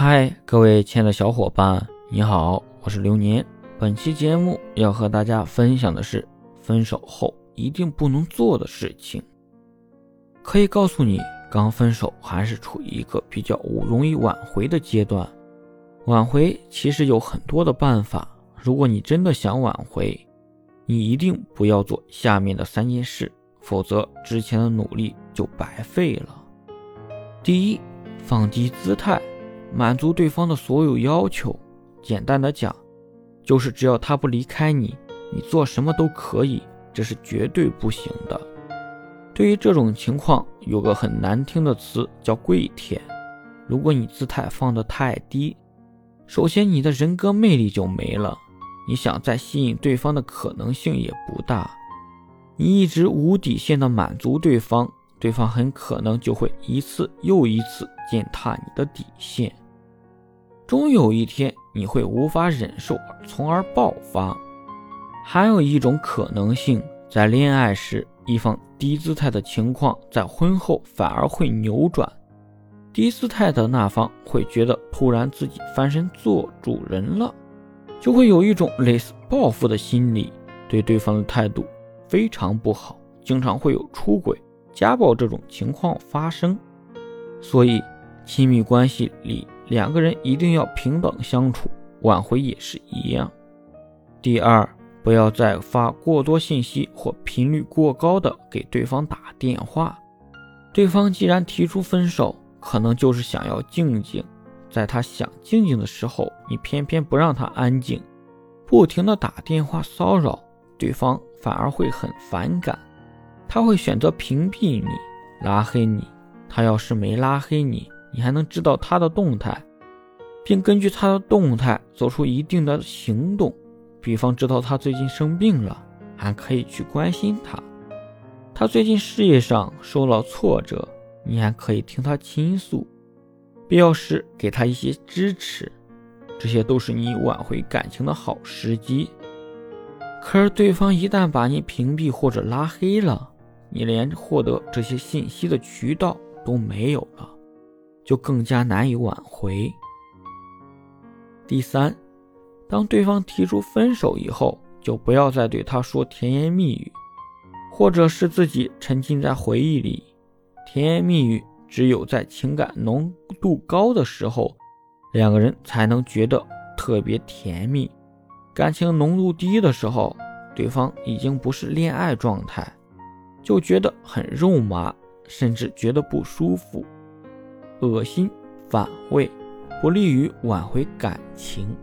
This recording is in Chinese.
嗨，各位亲爱的小伙伴，你好，我是流年。本期节目要和大家分享的是分手后一定不能做的事情。可以告诉你，刚分手还是处于一个比较容易挽回的阶段。挽回其实有很多的办法，如果你真的想挽回，你一定不要做下面的三件事，否则之前的努力就白费了。第一，放低姿态。满足对方的所有要求，简单的讲，就是只要他不离开你，你做什么都可以，这是绝对不行的。对于这种情况，有个很难听的词叫跪舔。如果你姿态放得太低，首先你的人格魅力就没了，你想再吸引对方的可能性也不大。你一直无底线的满足对方。对方很可能就会一次又一次践踏你的底线，终有一天你会无法忍受，从而爆发。还有一种可能性，在恋爱时一方低姿态的情况，在婚后反而会扭转。低姿态的那方会觉得突然自己翻身做主人了，就会有一种类似报复的心理，对对方的态度非常不好，经常会有出轨。家暴这种情况发生，所以亲密关系里两个人一定要平等相处，挽回也是一样。第二，不要再发过多信息或频率过高的给对方打电话。对方既然提出分手，可能就是想要静静，在他想静静的时候，你偏偏不让他安静，不停的打电话骚扰对方，反而会很反感。他会选择屏蔽你、拉黑你。他要是没拉黑你，你还能知道他的动态，并根据他的动态做出一定的行动。比方知道他最近生病了，还可以去关心他；他最近事业上受了挫折，你还可以听他倾诉，必要时给他一些支持。这些都是你挽回感情的好时机。可是对方一旦把你屏蔽或者拉黑了，你连获得这些信息的渠道都没有了，就更加难以挽回。第三，当对方提出分手以后，就不要再对他说甜言蜜语，或者是自己沉浸在回忆里。甜言蜜语只有在情感浓度高的时候，两个人才能觉得特别甜蜜。感情浓度低的时候，对方已经不是恋爱状态。就觉得很肉麻，甚至觉得不舒服、恶心、反胃，不利于挽回感情。